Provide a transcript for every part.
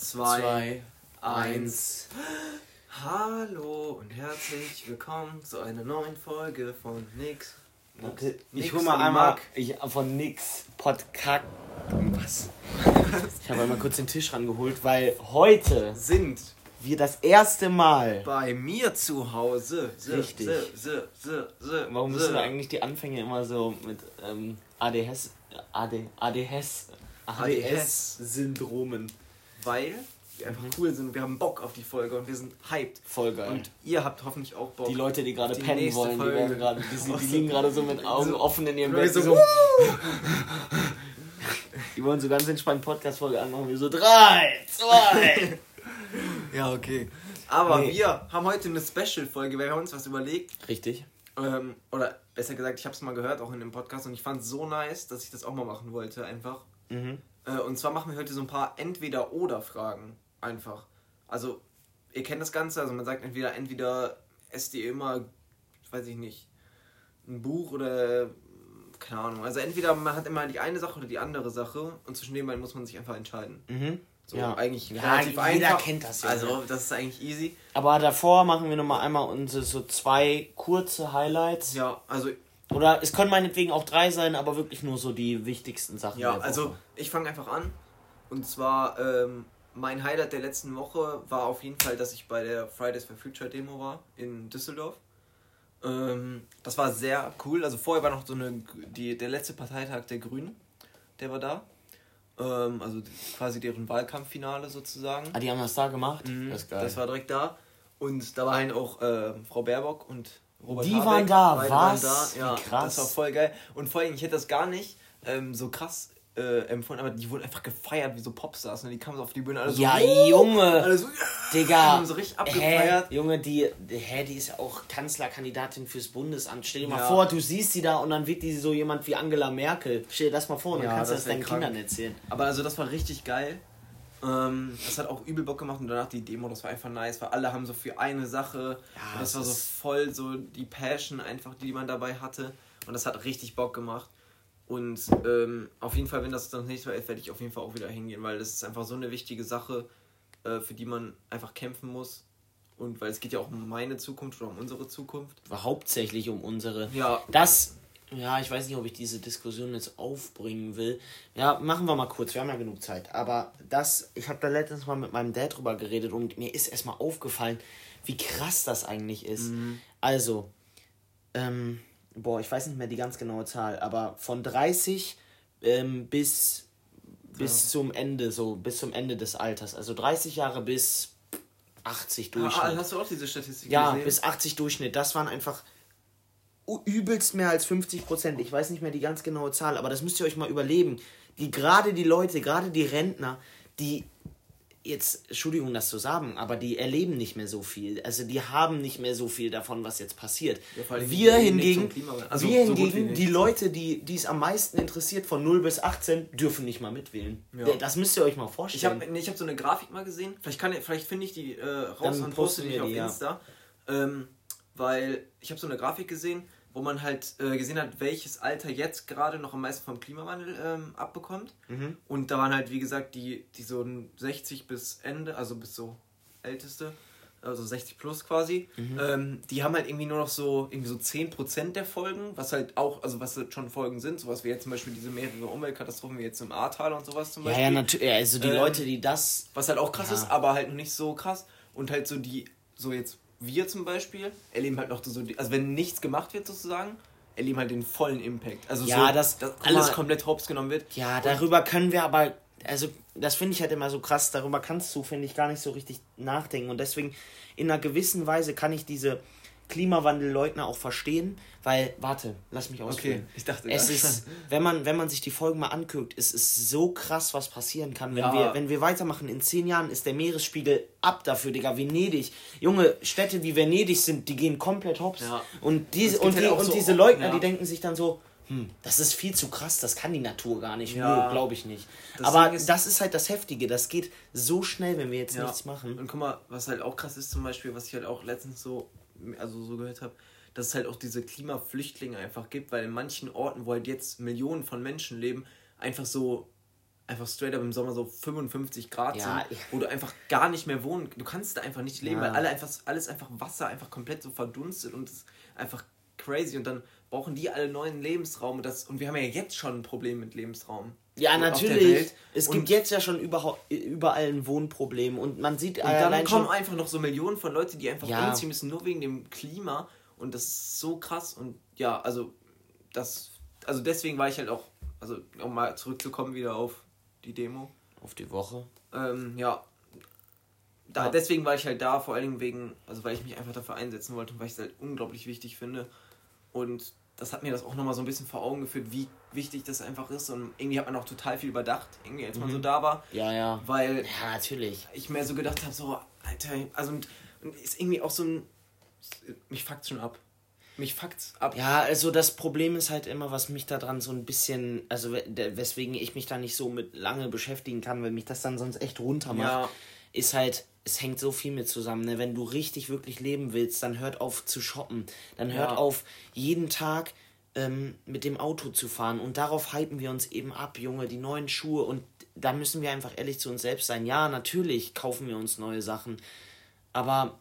zwei, zwei eins. Hallo und herzlich willkommen zu einer neuen Folge von Nix. Okay, ich hol mal einmal ich, von Nix Podcast. Was? ich habe einmal kurz den Tisch rangeholt, weil heute sind wir das erste Mal bei mir zu Hause. Richtig. So, so, so, Warum müssen wir eigentlich die Anfänge immer so mit ähm, ADHS, AD, ADHS, ADS-Syndromen? Weil wir einfach mhm. cool sind. Wir haben Bock auf die Folge und wir sind hyped. Voll geil. Und ihr habt hoffentlich auch Bock. Die Leute, die gerade pennen wollen, Folge. die, werden grade, die, die, liegen gerade so mit Augen so, offen in ihrem Bett. So, so die wollen so ganz entspannt Podcast-Folge anmachen. Wir so 3, 2. ja, okay. Aber hey. wir haben heute eine Special-Folge, weil wir haben uns was überlegt. Richtig. Ähm, oder besser gesagt, ich habe es mal gehört, auch in dem Podcast, und ich fand es so nice, dass ich das auch mal machen wollte, einfach. Mhm. Äh, und zwar machen wir heute so ein paar Entweder-Oder-Fragen. Einfach. Also, ihr kennt das Ganze, also man sagt entweder, entweder esst ihr immer, weiß ich nicht, ein Buch oder keine Ahnung. Also entweder man hat immer die eine Sache oder die andere Sache und zwischen den beiden muss man sich einfach entscheiden. Mhm. So, ja. eigentlich ja, relativ jeder einfach. kennt das ja. Also, das ist eigentlich easy. Aber davor machen wir nochmal einmal unsere so zwei kurze Highlights. Ja, also. Oder es können meinetwegen auch drei sein, aber wirklich nur so die wichtigsten Sachen. Ja, also ich fange einfach an. Und zwar, ähm, mein Highlight der letzten Woche war auf jeden Fall, dass ich bei der Fridays for Future Demo war in Düsseldorf. Ähm, das war sehr cool. Also vorher war noch so eine die, der letzte Parteitag der Grünen, der war da. Ähm, also quasi deren Wahlkampffinale sozusagen. Ah, die haben das da gemacht? Mhm, das, das, war direkt da. Und da waren auch äh, Frau Baerbock und Robert Die Habeck, waren da, was? Waren da. Ja, krass. Das war voll geil. Und vor allem, ich hätte das gar nicht ähm, so krass äh, empfunden, aber die wurden einfach gefeiert wie so Popstars. Ne? Die kamen so auf die Bühne, alle so, Ja, Junge! Alle so, Digga! Die haben so richtig abgefeiert. Hä? Junge, die, hä, die ist ja auch Kanzlerkandidatin fürs Bundesamt. Stell dir mal Ja. vor, du siehst sie da und dann wird die so jemand wie Angela Merkel. Stell dir das mal vor und dann Ja, kannst du das das deinen krank. Kindern erzählen. Aber also das war richtig geil. Ähm, das hat auch übel Bock gemacht und danach die Demo, das war einfach nice, weil alle haben so für eine Sache. Ja, das es war so voll so die Passion einfach, die man dabei hatte. Und das hat richtig Bock gemacht. Und ähm, auf jeden Fall, wenn das dann nächste Mal ist, werde ich auf jeden Fall auch wieder hingehen, weil das ist einfach so eine wichtige Sache, äh, für die man einfach kämpfen muss. Und weil es geht ja auch um meine Zukunft oder um unsere Zukunft. War hauptsächlich um unsere. Ja, Das, ja, ich weiß nicht, ob ich diese Diskussion jetzt aufbringen will. Ja, machen wir mal kurz, wir haben ja genug Zeit. Aber das, ich habe da letztens mal mit meinem Dad drüber geredet und mir ist erstmal aufgefallen, wie krass das eigentlich ist. Also, ähm, boah, ich weiß nicht mehr die ganz genaue Zahl, aber von 30 ähm, bis, bis zum Ende, so bis zum Ende des Alters. Also 30 Jahre bis 80 Durchschnitt. ah, hast du auch diese Statistik Ja, gesehen? bis 80 Durchschnitt. Das waren einfach übelst mehr als 50 Prozent. Ich weiß nicht mehr die ganz genaue Zahl, aber das müsst ihr euch mal überlegen. Die, gerade die Leute, gerade die Rentner, die jetzt, Entschuldigung, das zu sagen, aber die erleben nicht mehr so viel. Also die haben nicht mehr so viel davon, was jetzt passiert. Ja, die wir hingegen. Also wir so hingegen, die Leute, die die es am meisten interessiert, von 0 bis 18, dürfen nicht mal mitwählen. Ja. Das müsst ihr euch mal Ich vorstellen. habe nee, ich hab so eine Grafik mal gesehen. Vielleicht, kann, vielleicht finde ich die äh, raus Dann und poste die wir auf die, ja. Insta. Ähm, weil ich habe so eine Grafik gesehen, wo man halt äh, gesehen hat, welches Alter jetzt gerade noch am meisten vom Klimawandel ähm, abbekommt. Mhm. Und da waren halt, wie gesagt, die, die so 60 bis Ende, also bis so Älteste, also 60 plus quasi, Mhm. ähm, die haben halt irgendwie nur noch so irgendwie so 10% der Folgen, was halt auch, also was halt schon Folgen sind, sowas wie jetzt zum Beispiel diese mehrere Umweltkatastrophen wie jetzt im Ahrtal und sowas zum ja, Beispiel. ja, natürlich. Also die Ähm, Leute, die das Was halt auch krass Ja. ist, aber halt noch nicht so krass. Und halt so die, so jetzt wir zum Beispiel, erleben halt noch so, die, also wenn nichts gemacht wird sozusagen, erleben halt den vollen Impact. Also Ja, so, das- dass alles mal. komplett hops genommen wird. Ja, darüber können wir aber, also das finde ich halt immer so krass, darüber kannst du, finde ich, gar nicht so richtig nachdenken. Und deswegen, in einer gewissen Weise kann ich diese Klimawandelleugner auch verstehen, weil, warte, lass mich ausführen. ich dachte Es ist, wenn man, wenn man sich die Folgen mal anguckt, es ist so krass, was passieren kann. Wenn, Ja. wir, wenn wir weitermachen, in zehn Jahren ist der Meeresspiegel ab dafür, Digga. Venedig. Junge, Städte wie Venedig sind, die gehen komplett hops. Ja. Und, diese, und, halt die, auch und so diese Leugner, ja. die denken sich dann so, hm, das ist viel zu krass, das kann die Natur gar nicht. Ja. Nö, glaube ich nicht. Das Aber ist- das ist halt das Heftige. Das geht so schnell, wenn wir jetzt nichts machen. Und guck mal, was halt auch krass ist zum Beispiel, was ich halt auch letztens so, also so gehört habe, dass es halt auch diese Klimaflüchtlinge einfach gibt, weil in manchen Orten, wo halt jetzt Millionen von Menschen leben, einfach so einfach straight up im Sommer so 55 Grad Ja, sind, wo du einfach gar nicht mehr wohnen, du kannst da einfach nicht leben, Ja. weil alle einfach, alles einfach Wasser einfach komplett so verdunstet und es ist einfach crazy und dann brauchen die alle neuen Lebensraum und, das, und wir haben ja jetzt schon ein Problem mit Lebensraum. Ja, natürlich. Es Und- gibt jetzt ja schon überall ein Wohnproblem und man sieht Und dann kommen einfach noch so Millionen von Leuten, die einfach Ja. umziehen müssen, nur wegen dem Klima. Und das ist so krass. Und ja, also das, also deswegen war ich halt auch, also um mal zurückzukommen wieder auf die Demo. Auf die Woche. Ähm, ja. Da, Ja. Deswegen war ich halt da, vor allen Dingen wegen, also weil ich mich einfach dafür einsetzen wollte und weil ich es halt unglaublich wichtig finde. Und das hat mir das auch nochmal so ein bisschen vor Augen geführt, wie wichtig das einfach ist. Und irgendwie hat man auch total viel überdacht, irgendwie als man so da war. Ja, ja. Weil Ja, natürlich. ich mir so gedacht habe, so, Alter, also und, und ist irgendwie auch so ein. Mich fuckt's schon ab. Mich fuckt's ab. Ja, also das Problem ist halt immer, was mich daran so ein bisschen, also weswegen ich mich da nicht so mit lange beschäftigen kann, weil mich das dann sonst echt runter macht, Ja. ist halt, es hängt so viel mit zusammen. Ne? Wenn du richtig, wirklich leben willst, dann hört auf zu shoppen. Dann hört Ja. auf, jeden Tag ähm, mit dem Auto zu fahren. Und darauf halten wir uns eben ab, Junge, die neuen Schuhe. Und da müssen wir einfach ehrlich zu uns selbst sein. Ja, natürlich kaufen wir uns neue Sachen. Aber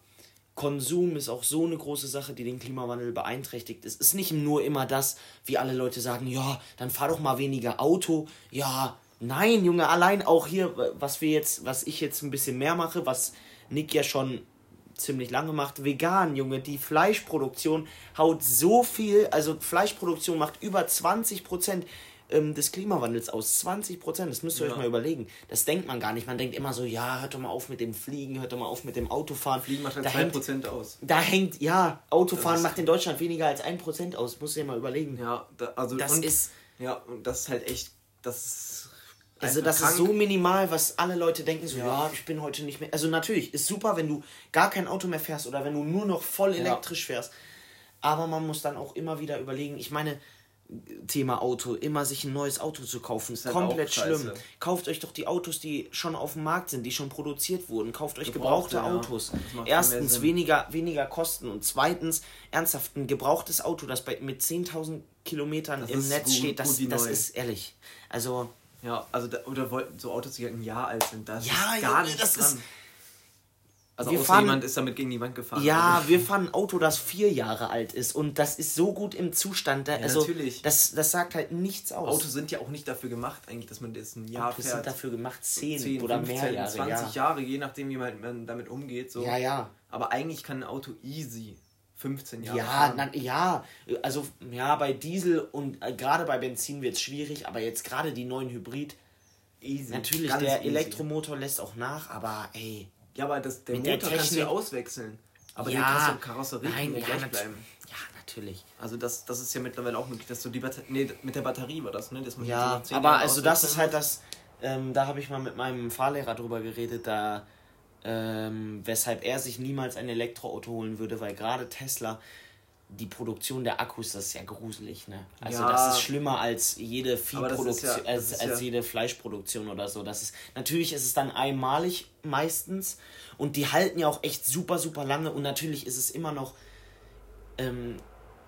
Konsum ist auch so eine große Sache, die den Klimawandel beeinträchtigt. Es ist nicht nur immer das, wie alle Leute sagen, ja, dann fahr doch mal weniger Auto. Ja, nein, Junge, allein auch hier, was wir jetzt, was ich jetzt ein bisschen mehr mache, was Nick ja schon ziemlich lange macht, vegan, Junge, die Fleischproduktion haut so viel, also Fleischproduktion macht über 20 Prozent ähm, des Klimawandels aus. 20 Prozent, das müsst ihr Ja. euch mal überlegen. Das denkt man gar nicht. Man denkt immer so, ja, hört doch mal auf mit dem Fliegen, hört doch mal auf mit dem Autofahren. Fliegen macht halt da hängt, 2% aus. da hängt, ja, Autofahren macht in Deutschland weniger als 1% aus. Musst du dir mal überlegen. Ja, da, also. Das und, ist- Ja, und das ist halt echt. Das ist. Also das krank. ist so minimal, was alle Leute denken, so, ja. Ja. ich bin heute nicht mehr. Also natürlich, ist super, wenn du gar kein Auto mehr fährst oder wenn du nur noch voll Ja. elektrisch fährst. Aber man muss dann auch immer wieder überlegen, ich meine, Thema Auto, immer sich ein neues Auto zu kaufen, ist halt komplett auch scheiße. schlimm. Kauft euch doch die Autos, die schon auf dem Markt sind, die schon produziert wurden. Kauft euch Gebrauchte, gebrauchte ja. Autos. Mehr Erstens weniger, weniger Kosten und zweitens ernsthaft ein gebrauchtes Auto, das bei, mit 10.000 Kilometern Das im Netz gut- steht, das, das neu. ist ehrlich. Also Ja, also da, oder wollten so Autos, die halt ein Jahr alt sind, da ist Ja, gar Junge, nichts das dran. ist- Also Wir außer fahren- jemand ist damit gegen die Wand gefahren. Ja, Also, wir fahren ein Auto, das vier Jahre alt ist und das ist so gut im Zustand. Da, also, natürlich. Das, das sagt halt nichts aus. Autos sind ja auch nicht dafür gemacht, eigentlich, dass man das ein Jahr Autos fährt. sind dafür gemacht, 10, 10, oder 15, mehr Jahre. 20 ja. Jahre, je nachdem, wie man, man damit umgeht. So. ja, ja. Aber eigentlich kann ein Auto easy 15 Jahre Ja, na, ja, also ja, bei Diesel und äh, gerade bei Benzin wird es schwierig, aber jetzt gerade die neuen Hybrid, easy. natürlich, Ganz der easy. Elektromotor lässt auch nach, aber ey, Ja, aber das, der Motor der kannst du ja auswechseln. Aber ja, kannst du Karosserie nein, ja, gleich bleiben. ja, natürlich. Also das, das ist ja mittlerweile auch möglich, dass du die Batterie, nee, mit der Batterie war das, ne? So Ja, nach 10 aber also das ist halt das, ähm, da habe ich mal mit meinem Fahrlehrer drüber geredet, da ähm, weshalb er sich niemals ein Elektroauto holen würde, weil gerade Tesla die Produktion der Akkus, das ist ja gruselig, ne? Also Ja. das ist schlimmer als jede Viehproduktion, ja- als, als ja- jede Fleischproduktion oder so. Das ist natürlich ist es dann einmalig meistens und die halten ja auch echt super super lange und natürlich ist es immer noch ähm,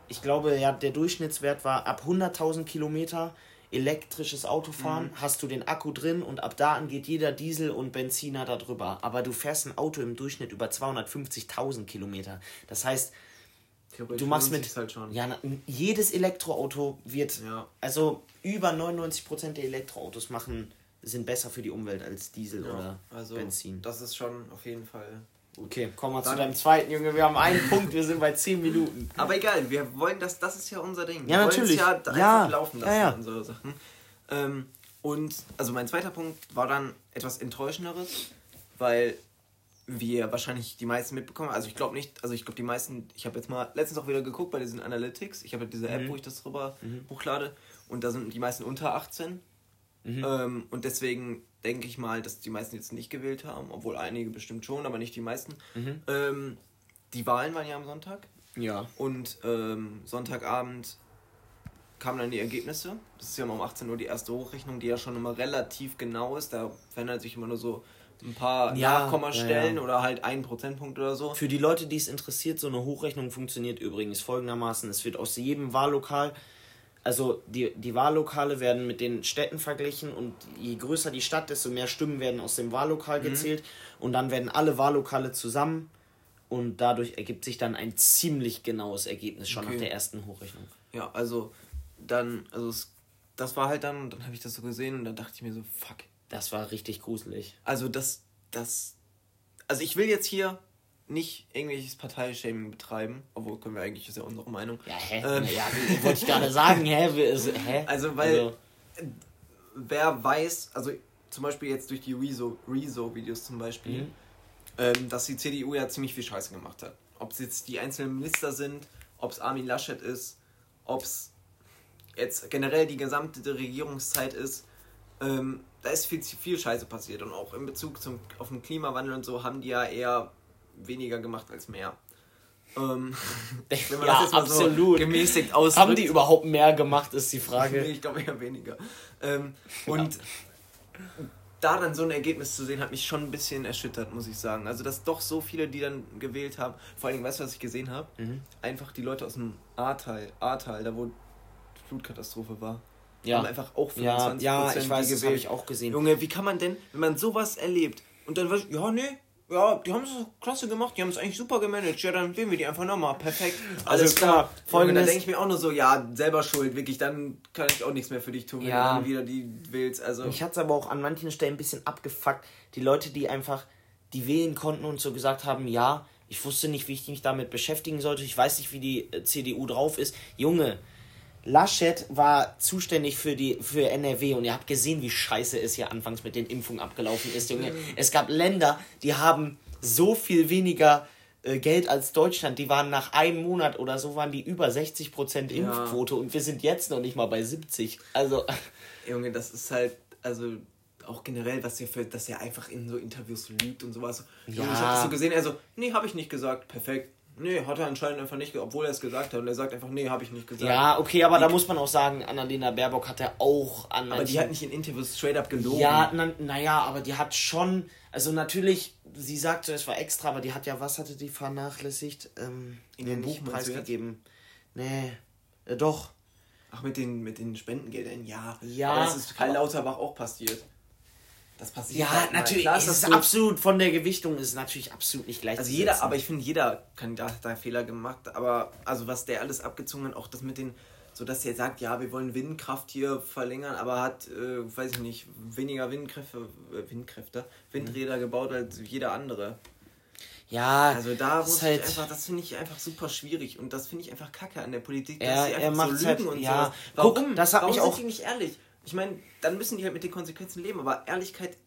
ich glaube, ja, der Durchschnittswert war ab 100.000 Kilometer elektrisches Autofahren, Mhm. hast du den Akku drin und ab da an geht jeder Diesel und Benziner da drüber. Aber du fährst ein Auto im Durchschnitt über 250.000 Kilometer. Das heißt, du machst mit. halt. Ja, jedes Elektroauto wird. Ja. Also über 99% der Elektroautos machen sind besser für die Umwelt als Diesel Ja, oder also Benzin. das ist schon auf jeden Fall. Okay, kommen wir zu deinem zweiten, Junge. Wir haben einen Punkt, wir sind bei 10 Minuten. Aber egal, wir wollen das, das ist ja unser Ding. Ja, wir natürlich. ja einfach Ja, laufen ja, lassen ja. und so Sachen. Ähm, und also mein zweiter Punkt war dann etwas enttäuschenderes, weil wir wahrscheinlich die meisten mitbekommen. Also ich glaube nicht, also ich glaube die meisten, ich habe jetzt mal letztens auch wieder geguckt bei diesen Analytics. Ich habe halt diese Mhm. App, wo ich das drüber hochlade und da sind die meisten unter 18. Mhm. Ähm, und deswegen denke ich mal, dass die meisten jetzt nicht gewählt haben, obwohl einige bestimmt schon, aber nicht die meisten. Mhm. Ähm, die Wahlen waren ja am Sonntag. Ja. Und ähm, Sonntagabend kamen dann die Ergebnisse. Das ist ja um 18 Uhr die erste Hochrechnung, die ja schon immer relativ genau ist. Da verändert sich immer nur so ein paar Ja, Nachkommastellen ja, ja. oder halt ein Prozentpunkt oder so. Für die Leute, die es interessiert, so eine Hochrechnung funktioniert übrigens folgendermaßen. Es wird aus jedem Wahllokal also die, die Wahllokale werden mit den Städten verglichen und je größer die Stadt, desto mehr Stimmen werden aus dem Wahllokal mhm. gezählt und dann werden alle Wahllokale zusammen und dadurch ergibt sich dann ein ziemlich genaues Ergebnis schon okay. nach der ersten Hochrechnung. Ja, also dann, also es, das war halt dann, dann habe ich das so gesehen und dann dachte ich mir so, fuck. Das war richtig gruselig. Also das, das, also ich will jetzt hier nicht irgendwelches Parteishaming betreiben, obwohl können wir eigentlich, ist ja unsere Meinung. Ja, hä? Ähm, ja, wollte ich gerade sagen, hä? hä? Also, weil, also. wer weiß, also zum Beispiel jetzt durch die Rezo-Videos zum Beispiel, mhm. ähm, dass die CDU ja ziemlich viel Scheiße gemacht hat. Ob es jetzt die einzelnen Minister sind, ob es Armin Laschet ist, ob es jetzt generell die gesamte Regierungszeit ist, ähm, da ist viel, viel Scheiße passiert. Und auch in Bezug zum, auf den Klimawandel und so haben die ja eher weniger gemacht als mehr. Ähm, wenn man ja, das jetzt mal absolut. so gemäßigt ausdrückt. Haben die überhaupt mehr gemacht, ist die Frage. nee, ich glaube eher weniger. Ähm, und ja. da dann so ein Ergebnis zu sehen, hat mich schon ein bisschen erschüttert, muss ich sagen. Also, dass doch so viele, die dann gewählt haben, vor allen Dingen, weißt du, was ich gesehen habe? Mhm. Einfach die Leute aus dem Ahrtal, Ahrtal, da wo Flutkatastrophe war. Ja. Haben einfach auch 25 ja, ja, ich weiß, das habe ich auch gesehen. Junge, wie kann man denn, wenn man sowas erlebt und dann, ja, nee, ja, die haben es klasse gemacht, die haben es eigentlich super gemanagt. Ja, dann wählen wir die einfach nochmal. Perfekt. Also, also klar, folgendes. Dann denke ich mir auch nur so, ja, selber schuld, wirklich, dann kann ich auch nichts mehr für dich tun, wenn ja. du wieder die willst. Also. Mich hat es aber auch an manchen Stellen ein bisschen abgefuckt. Die Leute, die einfach, die wählen konnten und so gesagt haben, ja, ich wusste nicht, wie ich mich damit beschäftigen sollte, ich weiß nicht, wie die äh, CDU drauf ist. Junge, Laschet war zuständig für die für NRW und ihr habt gesehen, wie scheiße es hier anfangs mit den Impfungen abgelaufen ist, Junge. Es gab Länder, die haben so viel weniger äh, Geld als Deutschland. Die waren nach einem Monat oder so waren die über 60% Impfquote ja. und wir sind jetzt noch nicht mal bei 70. Also Junge, das ist halt also auch generell, was er für, dass er einfach in so Interviews lügt und sowas. Ja. Junge, ich hab das so gesehen, er so, nee, habe ich nicht gesagt, perfekt. Nee, hat er anscheinend einfach nicht, obwohl er es gesagt hat. Und er sagt einfach, nee, habe ich nicht gesagt. Ja, okay, aber die, da muss man auch sagen, Annalena Baerbock hat er auch an Aber die hat nicht in Interviews straight up gelogen. Ja, naja, na aber die hat schon, also natürlich, sie sagt so, es war extra, aber die hat ja, was hatte die vernachlässigt? Ähm, in den Buchpreis gegeben. Nee, äh, doch. Ach, mit den, mit den Spendengeldern, ja. Ja. Aber das ist Karl Lauterbach auch passiert. Das passiert. Ja, halt natürlich. Klar, ist es ist absolut von der Gewichtung ist natürlich absolut nicht gleich. Also jeder, aber ich finde, jeder Kandidat hat da Fehler gemacht. Aber also was der alles abgezogen hat, auch das mit den, so dass er sagt, ja, wir wollen Windkraft hier verlängern, aber hat, äh, weiß ich nicht, weniger Windkräfte, äh, Windkräfte, Windräder mhm. gebaut als jeder andere. Ja, also da muss halt einfach, das finde ich einfach super schwierig und das finde ich einfach kacke an der Politik, dass er, sie einfach er macht so lügen halt, und ja. sowas. Warum? Guck, das hat Warum mich auch nicht ehrlich? Ich meine, dann müssen die halt mit den Konsequenzen leben, aber Ehrlichkeit,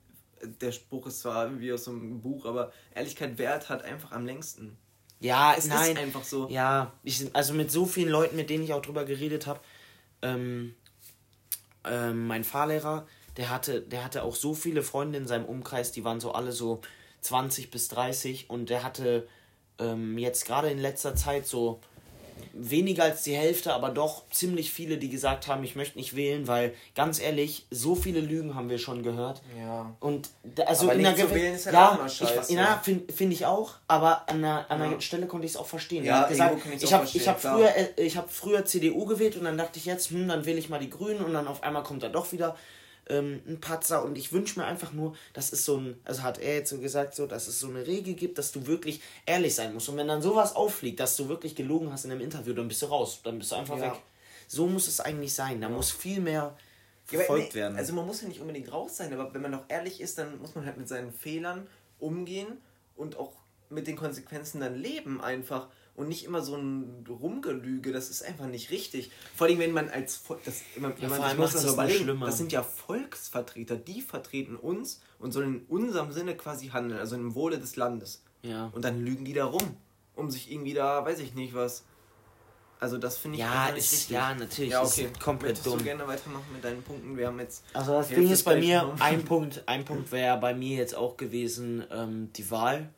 der Spruch ist zwar wie aus so einem Buch, aber Ehrlichkeit wert hat einfach am längsten. Ja, es nein, ist einfach so. Ja, ich, also mit so vielen Leuten, mit denen ich auch drüber geredet habe, ähm, ähm, mein Fahrlehrer, der hatte, der hatte auch so viele Freunde in seinem Umkreis, die waren so alle so 20 bis 30 und der hatte ähm, jetzt gerade in letzter Zeit so weniger als die Hälfte, aber doch ziemlich viele, die gesagt haben, ich möchte nicht wählen, weil ganz ehrlich, so viele Lügen haben wir schon gehört. Ja. Und also aber in der wählen ist halt ja, auch scheiße. Ich, ja, finde find ich auch, aber an einer, an einer ja. Stelle konnte ich es auch verstehen. Ja, gesagt, ich habe ich habe früher äh, ich habe früher CDU gewählt und dann dachte ich jetzt, hm, dann wähle ich mal die Grünen und dann auf einmal kommt da doch wieder ähm, ein Patzer und ich wünsche mir einfach nur, dass es so ein, also hat er jetzt so gesagt, so, dass es so eine Regel gibt, dass du wirklich ehrlich sein musst. Und wenn dann sowas auffliegt, dass du wirklich gelogen hast in einem Interview, dann bist du raus, dann bist du einfach ja. weg. So muss es eigentlich sein. Da ja. muss viel mehr verfolgt ja, werden. Also man muss ja nicht unbedingt raus sein, aber wenn man doch ehrlich ist, dann muss man halt mit seinen Fehlern umgehen und auch mit den Konsequenzen dann leben einfach und nicht immer so ein Rumgelüge, das ist einfach nicht richtig. Vor allem, wenn man als das, wenn ja, man sich muss das überlegen, das sind ja Volksvertreter, die vertreten uns und sollen in unserem Sinne quasi handeln, also im Wohle des Landes. Ja. Und dann lügen die da rum, um sich irgendwie da, weiß ich nicht was. Also das finde ich ja, nicht richtig. Ja, natürlich. Ja, okay. Ist komplett Möchtest dumm. du gerne weitermachen mit deinen Punkten? Wir haben jetzt. Also das Ding ist bei mir, ein Punkt, ein Punkt wäre bei mir jetzt auch gewesen, ähm, die Wahl.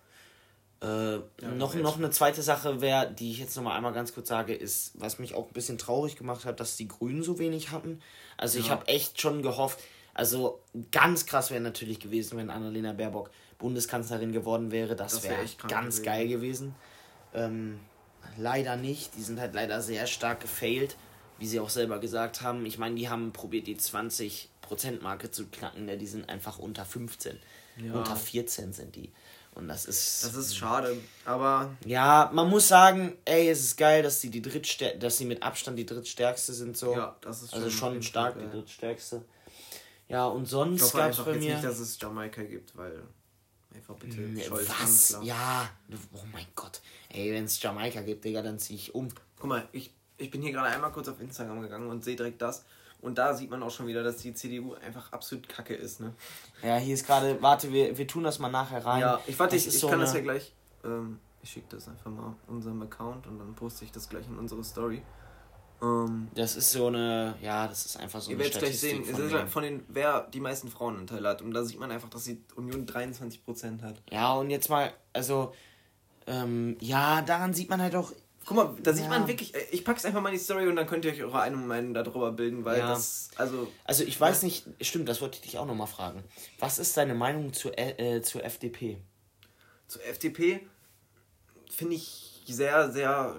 Äh, ja, noch, noch eine zweite Sache wäre, die ich jetzt noch mal einmal ganz kurz sage, ist, was mich auch ein bisschen traurig gemacht hat, dass die Grünen so wenig hatten. Also ja. ich habe echt schon gehofft, also ganz krass wäre natürlich gewesen, wenn Annalena Baerbock Bundeskanzlerin geworden wäre. Das, das wäre wär ganz gewesen. geil gewesen. Ähm, leider nicht. Die sind halt leider sehr stark gefailt. wie sie auch selber gesagt haben, ich meine, die haben probiert, die 20%-Marke zu knacken, ne? die sind einfach unter 15. Ja. Unter 14 sind die. Und das ist. Das ist schade, aber. Ja, man muss sagen, ey, es ist geil, dass sie die drittstär dass sie mit Abstand die drittstärkste sind so. Ja, das ist also schon, also schon stark die drittstärkste. Ja, und sonst gab es bei mir nicht, dass es Jamaika gibt, weil einfach bitte nee, Was? Ja, oh mein Gott. Ey, wenn es Jamaika gibt, Digga, dann zieh ich um. Guck mal, ich, ich bin hier gerade einmal kurz auf Instagram gegangen und sehe direkt das. Und da sieht man auch schon wieder, dass die CDU einfach absolut kacke ist, ne? Ja, hier ist gerade, warte, wir, wir tun das mal nachher rein. Ja, ich warte, ich, ich so kann das ja gleich, ähm, ich schicke das einfach mal unserem Account und dann poste ich das gleich in unsere Story. Ähm, das ist so eine, ja, das ist einfach so ihr eine werdet gleich sehen, von, halt von den, wer die meisten Frauenanteile hat. Und da sieht man einfach, dass die Union 23% hat. Ja, und jetzt mal, also, ähm, ja, daran sieht man halt auch, Guck mal, da ja. sieht man wirklich, äh, ich pack's einfach mal in die Story und dann könnt ihr euch eure eine Meinung darüber bilden, weil ja. das, also... Also ich weiß nicht, stimmt, das wollte ich dich auch nochmal fragen. Was ist deine Meinung zur, äh, zur FDP? Zur FDP finde ich sehr, sehr,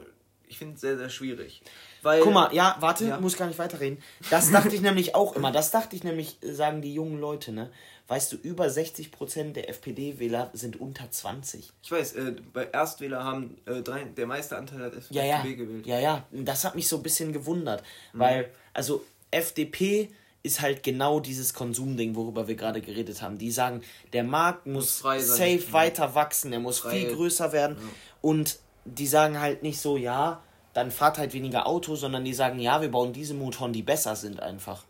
ich finde sehr, sehr schwierig. Weil, Guck mal, ja, warte, ja. muss gar nicht weiterreden. Das dachte ich nämlich auch immer. Das dachte ich nämlich, sagen die jungen Leute, ne? Weißt du, über 60% der FPD-Wähler sind unter 20. Ich weiß, äh, bei Erstwähler haben äh, drei, der meiste Anteil hat FDP ja, ja. gewählt. Ja, ja, das hat mich so ein bisschen gewundert. Mhm. Weil, also, FDP ist halt genau dieses Konsumding, worüber wir gerade geredet haben. Die sagen, der Markt muss, muss safe sein. weiter wachsen, er muss Freie. viel größer werden. Ja. Und die sagen halt nicht so, ja, dann fahrt halt weniger Auto, sondern die sagen, ja, wir bauen diese Motoren, die besser sind einfach.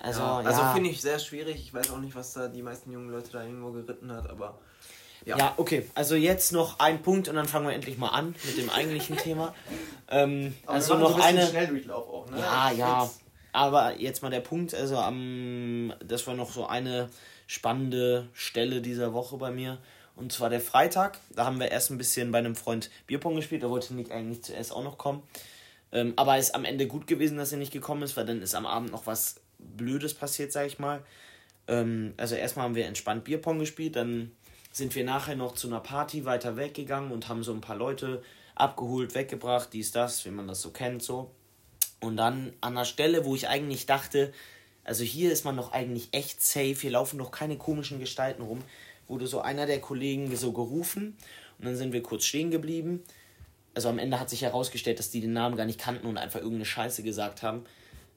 Also, ja, also ja. finde ich sehr schwierig. Ich weiß auch nicht, was da die meisten jungen Leute da irgendwo geritten hat, aber. Ja. ja, okay. Also jetzt noch ein Punkt und dann fangen wir endlich mal an mit dem eigentlichen Thema. Ähm, also noch eine. Schnelldurchlauf auch, ne? Ja, ja. Aber jetzt mal der Punkt. Also am, das war noch so eine spannende Stelle dieser Woche bei mir. Und zwar der Freitag. Da haben wir erst ein bisschen bei einem Freund Bierpong gespielt. Da wollte Nick eigentlich zuerst auch noch kommen. Ähm, aber ist am Ende gut gewesen, dass er nicht gekommen ist, weil dann ist am Abend noch was Blödes passiert, sag ich mal. Ähm, also erstmal haben wir entspannt Bierpong gespielt. Dann sind wir nachher noch zu einer Party weiter weggegangen und haben so ein paar Leute abgeholt, weggebracht, dies, das, wie man das so kennt, so. Und dann an der Stelle, wo ich eigentlich dachte, also hier ist man noch eigentlich echt safe, hier laufen noch keine komischen Gestalten rum wurde so einer der Kollegen so gerufen und dann sind wir kurz stehen geblieben. Also am Ende hat sich herausgestellt, dass die den Namen gar nicht kannten und einfach irgendeine Scheiße gesagt haben.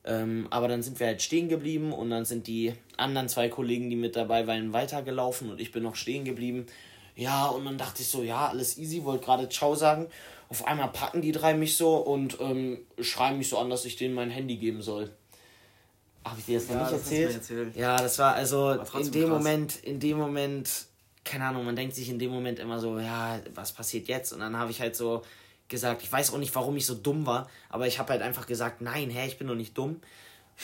Ähm, aber dann sind wir halt stehen geblieben und dann sind die anderen zwei Kollegen, die mit dabei waren, weitergelaufen und ich bin noch stehen geblieben. Ja, und dann dachte ich so, ja, alles easy, wollte gerade Ciao sagen. Auf einmal packen die drei mich so und ähm, schreien mich so an, dass ich denen mein Handy geben soll. Habe ich dir das ja, noch nicht erzählt? erzählt? Ja, das war also in dem krass. Moment, in dem Moment, keine Ahnung, man denkt sich in dem Moment immer so, ja, was passiert jetzt? Und dann habe ich halt so gesagt, ich weiß auch nicht, warum ich so dumm war, aber ich habe halt einfach gesagt, nein, hä, ich bin doch nicht dumm.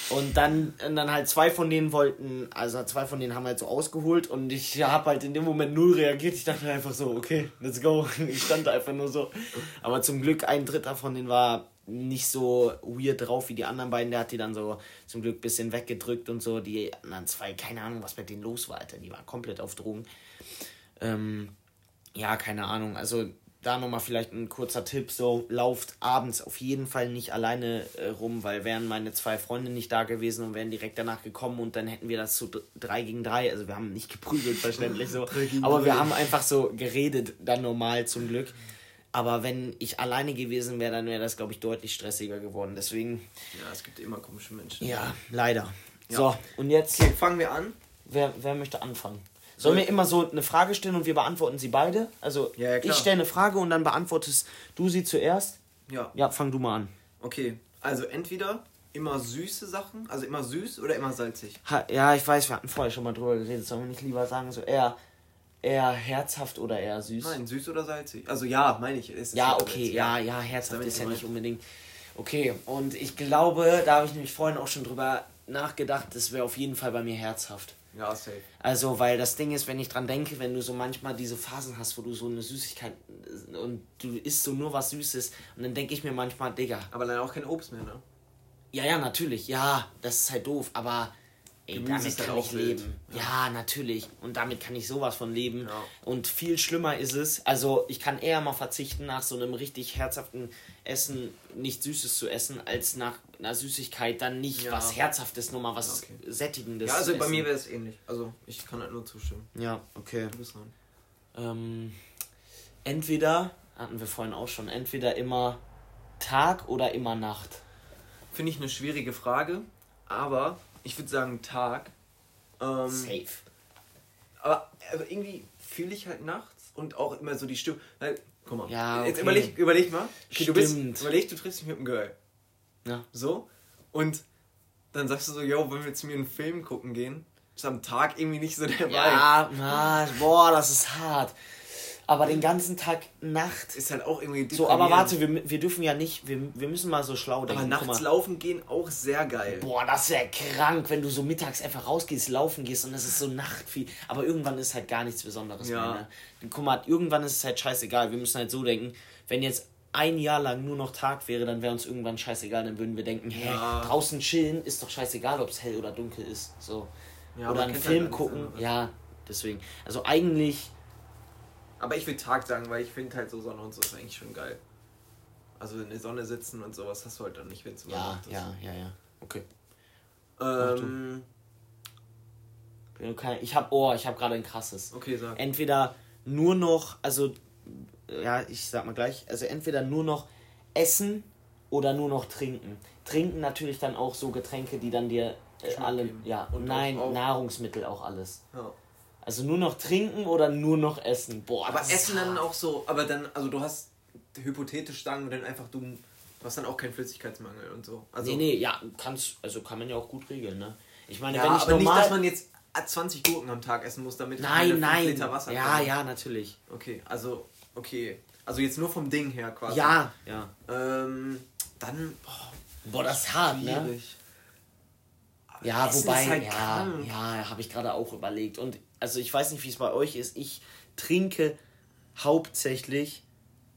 Und dann, und dann halt zwei von denen wollten, also zwei von denen haben halt so ausgeholt und ich habe halt in dem Moment null reagiert. Ich dachte einfach so, okay, let's go. Ich stand einfach nur so. Aber zum Glück ein Dritter von denen war nicht so weird drauf wie die anderen beiden. Der hat die dann so zum Glück ein bisschen weggedrückt und so. Die anderen zwei, keine Ahnung, was mit denen los war, Alter. Die waren komplett auf Drogen. Ähm, ja, keine Ahnung. Also da nochmal vielleicht ein kurzer Tipp, so lauft abends auf jeden Fall nicht alleine äh, rum, weil wären meine zwei Freunde nicht da gewesen und wären direkt danach gekommen und dann hätten wir das zu drei gegen drei, also wir haben nicht geprügelt, verständlich so, aber wir haben einfach so geredet, dann normal zum Glück. Aber wenn ich alleine gewesen wäre, dann wäre das, glaube ich, deutlich stressiger geworden. Deswegen. Ja, es gibt immer komische Menschen. Ja, leider. Ja. So, und jetzt. Okay, fangen wir an. Wer, wer möchte anfangen? Sollen wir immer so eine Frage stellen und wir beantworten sie beide? Also, ja, ja, ich stelle eine Frage und dann beantwortest du sie zuerst? Ja. Ja, fang du mal an. Okay, also entweder immer süße Sachen, also immer süß oder immer salzig? Ha, ja, ich weiß, wir hatten vorher schon mal drüber geredet. Sollen wir nicht lieber sagen, so eher eher herzhaft oder eher süß? Nein, süß oder salzig. Also ja, meine ich. Ist ja, okay, ja, ja, herzhaft ist ja nicht unbedingt. Okay, und ich glaube, da habe ich nämlich vorhin auch schon drüber nachgedacht, das wäre auf jeden Fall bei mir herzhaft. Ja, safe. Also, weil das Ding ist, wenn ich dran denke, wenn du so manchmal diese Phasen hast, wo du so eine Süßigkeit und du isst so nur was Süßes und dann denke ich mir manchmal, Digga. Aber dann auch kein Obst mehr, ne? Ja, ja, natürlich. Ja, das ist halt doof, aber Ey, Gemüse damit ist kann ich wild. leben. Ja. natürlich. Und damit kann ich sowas von leben. Ja. Und viel schlimmer ist es, also ich kann eher mal verzichten, nach so einem richtig herzhaften Essen nicht Süßes zu essen, als nach einer Süßigkeit dann nicht Ja. was Herzhaftes, nur mal was Okay. Sättigendes. Ja, also zu bei essen. mir wäre es ähnlich. Also ich kann halt nur zustimmen. Ja, okay. Ähm, entweder, hatten wir vorhin auch schon, entweder immer Tag oder immer Nacht. Finde ich eine schwierige Frage, aber ich würde sagen Tag. Ähm, Safe. aber, aber irgendwie fühle ich halt nachts und auch immer so die Stimme. Weil, guck mal, Ja, jetzt okay. überleg, überleg mal. Okay, du bist, Stimmt. überleg, du triffst dich mit einem Girl. Ja. So. Und dann sagst du so, yo, wollen wir zu mir einen Film gucken gehen? Ist am Tag irgendwie nicht so der. Ja, na, boah, das ist hart. Aber den ganzen Tag Nacht. Ist halt auch irgendwie So, aber warte, wir, wir dürfen ja nicht, wir, wir müssen mal so schlau denken. Aber nachts laufen gehen auch sehr geil. Boah, das wäre krank, wenn du so mittags einfach rausgehst, laufen gehst und es ist so Nacht viel. Aber irgendwann ist halt gar nichts Besonderes Ja. mehr. Ne? Guck mal, irgendwann ist es halt scheißegal. Wir müssen halt so denken, wenn jetzt ein Jahr lang nur noch Tag wäre, dann wäre uns irgendwann scheißegal. Dann würden wir denken, hä, Ja. draußen chillen ist doch scheißegal, ob es hell oder dunkel ist. So. Ja, oder einen Film halt gucken. Ja, deswegen. Also eigentlich, Aber ich will Tag sagen, weil ich finde halt so Sonne und so ist eigentlich schon geil. Also in der Sonne sitzen und sowas hast du halt dann nicht, wenn es ja, ja, ja, ja. Okay. Ähm, Ich habe, oh, ich habe gerade ein krasses. okay, sag. entweder nur noch, also ja, ich sag mal gleich, also entweder nur noch essen oder nur noch trinken. Trinken natürlich dann auch so Getränke, die dann dir äh, alle, geben. ja, Und nein, auch- Nahrungsmittel auch alles. Ja. Also nur noch trinken oder nur noch essen. Boah, Aber das ist Essen dann hart. auch so, aber dann, also du hast hypothetisch sagen wir dann einfach, du, du hast dann auch keinen Flüssigkeitsmangel und so. Also, nee, nee, ja, kannst, also kann man ja auch gut regeln, ne? Ich meine, ja, wenn ich aber nicht, normal dass man jetzt 20 Gurken am Tag essen muss, damit Nein, nein. Liter Wasser ja, kommen. ja, natürlich. Okay, also, okay. Also jetzt nur vom Ding her quasi. Ja, ja. Ähm, dann, boah, Boah, das ist hart, ne? schwierig. Aber Ja, Essen wobei, halt ja, krank. ja, habe ich gerade auch überlegt. Und also ich weiß nicht, wie es bei euch ist. Ich trinke hauptsächlich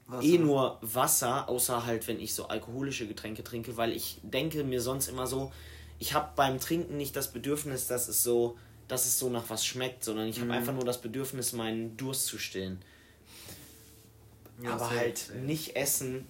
Wasser. eh nur Wasser, außer halt, wenn ich so alkoholische Getränke trinke, weil ich denke mir sonst immer so, ich habe beim Trinken nicht das Bedürfnis, dass es so, dass es so nach was schmeckt, sondern ich habe Mhm. einfach nur das Bedürfnis, meinen Durst zu stillen. Ja, aber halt nicht essen.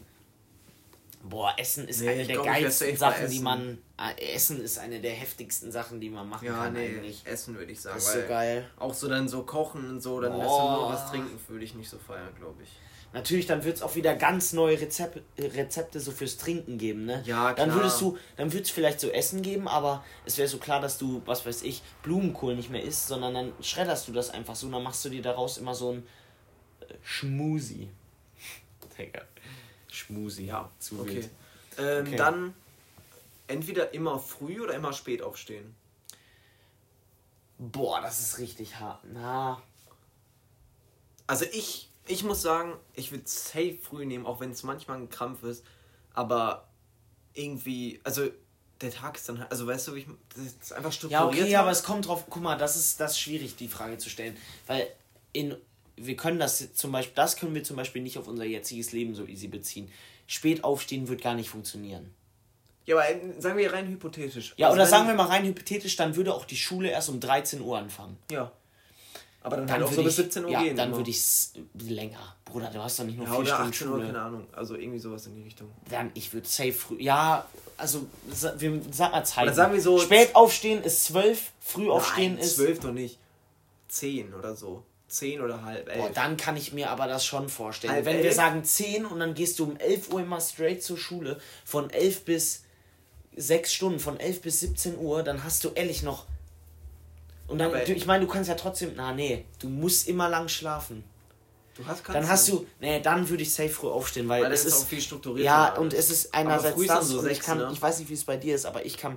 Boah, Essen ist Nee, eine der glaub, geilsten Sachen, die man. äh, Essen ist eine der heftigsten Sachen, die man machen Ja, kann nee, eigentlich. Essen würde ich sagen. Das ist so geil. Auch so dann so kochen und so, dann lässt du Boah. nur was trinken, würde ich nicht so feiern, glaube ich. Natürlich, dann wird es auch wieder ganz neue Rezep Rezepte so fürs Trinken geben, ne? Ja, Dann klar. würdest du, dann würde es vielleicht so Essen geben, aber es wäre so klar, dass du, was weiß ich, Blumenkohl nicht mehr isst, sondern dann schredderst du das einfach so und dann machst du dir daraus immer so ein äh, Schmusi. Digga. Schmusi, ja, zu Okay. wild. Ähm, Okay. Dann entweder immer früh oder immer spät aufstehen. Boah, das ist richtig hart. Na, Also ich, ich muss sagen, ich würde safe früh nehmen, auch wenn es manchmal ein Krampf ist. Aber irgendwie, also der Tag ist dann halt, also weißt du, wie ich, das ist einfach Ja, strukturiert. okay, aber es kommt drauf, guck mal, das ist das ist schwierig, die Frage zu stellen. Weil in, wir können das zum Beispiel, das können wir zum Beispiel nicht auf unser jetziges Leben so easy beziehen. Spät aufstehen wird gar nicht funktionieren. ja, aber äh, sagen wir rein hypothetisch. Ja, Also oder sagen wir mal rein hypothetisch, dann würde auch die Schule erst um 13 Uhr anfangen. Ja. Aber dann, Dann halt auch so würde bis ich, 17 Uhr ja, gehen. dann würde ich länger. Bruder, du hast doch nicht nur Ja, vier oder Stunden 18 Uhr, Schule. keine Ahnung. Also irgendwie sowas in die Richtung. Dann, ich würde safe früh. Ja, also wir sag mal Zeit. Oder sagen wir so- Spät aufstehen ist 12, früh aufstehen Nein, ist. 12 doch nicht. 10 oder so. 10 oder halb 11. Boah, dann kann ich mir aber das schon vorstellen. Halb Wenn wir elf? sagen 10 und dann gehst du um 11 Uhr immer straight zur Schule, von 11 bis 6 Stunden, von 11 bis 17 Uhr, dann hast du ehrlich noch. Und dann, du, ich meine, du kannst ja trotzdem, na nee, du musst immer lang schlafen. du hast Dann hast du, nee, dann würde ich safe früh aufstehen, weil, Weil es ist ist, auch viel strukturierter. ja, und es ist einerseits das, so und ich sechs, kann, ne? ich weiß nicht, wie es bei dir ist, aber ich kann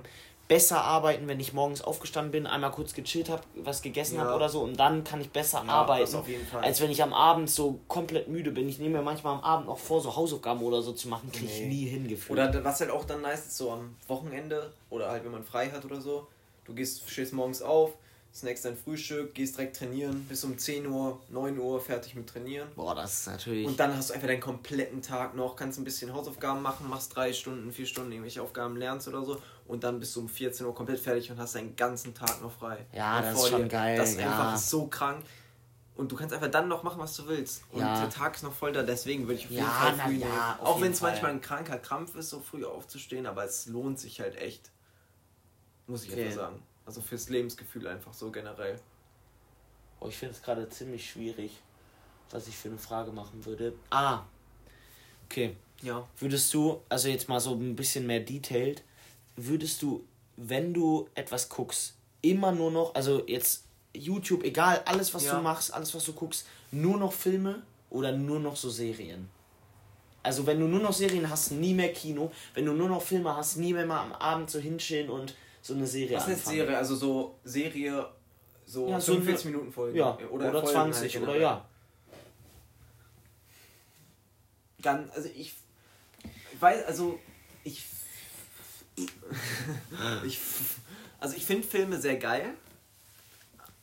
besser arbeiten, wenn ich morgens aufgestanden bin, einmal kurz gechillt habe, was gegessen Ja. habe oder so und dann kann ich besser Ja, arbeiten, als wenn ich am Abend so komplett müde bin. Ich nehme mir manchmal am Abend auch vor, so Hausaufgaben oder so zu machen, kriege ich Nee. nie hingeführt. Oder was halt auch dann nice ist, so am Wochenende oder halt wenn man frei hat oder so. Du gehst, stehst morgens auf, snackst dein Frühstück, gehst direkt trainieren, bis um 10 Uhr, 9 Uhr fertig mit trainieren. Boah, das ist natürlich. Und dann hast du einfach deinen kompletten Tag noch, kannst ein bisschen Hausaufgaben machen, machst drei Stunden, vier Stunden irgendwelche Aufgaben lernst oder so und dann bist du um 14 Uhr komplett fertig und hast deinen ganzen Tag noch frei. Ja, das ist schon dir. geil, Das ist ja. einfach so krank. Und du kannst einfach dann noch machen, was du willst. Und Ja. der Tag ist noch voll da, deswegen würde ich auf jeden Ja, Fall na früh ja, nehmen. auf Auch wenn es manchmal ein kranker Krampf ist, so früh aufzustehen, aber es lohnt sich halt echt. Muss ich Okay. einfach sagen. Also fürs Lebensgefühl einfach so generell. Oh, ich finde es gerade ziemlich schwierig, was ich für eine Frage machen würde. Ah. Okay. Ja. Würdest du, also jetzt mal so ein bisschen mehr detailed, würdest du, wenn du etwas guckst, immer nur noch, also jetzt YouTube, egal, alles was Ja. du machst, alles was du guckst, nur noch Filme oder nur noch so Serien? Also wenn du nur noch Serien hast, nie mehr Kino. Wenn du nur noch Filme hast, nie mehr mal am Abend so hinchillen und so eine Serie Was ist anfangen. Serie? Also so Serie, so Ja, so 45 eine- Minuten Folgen. Ja, oder, Folgen 20 halt oder ja. Dann, also ich, ich weiß, also ich, ich also ich finde Filme sehr geil,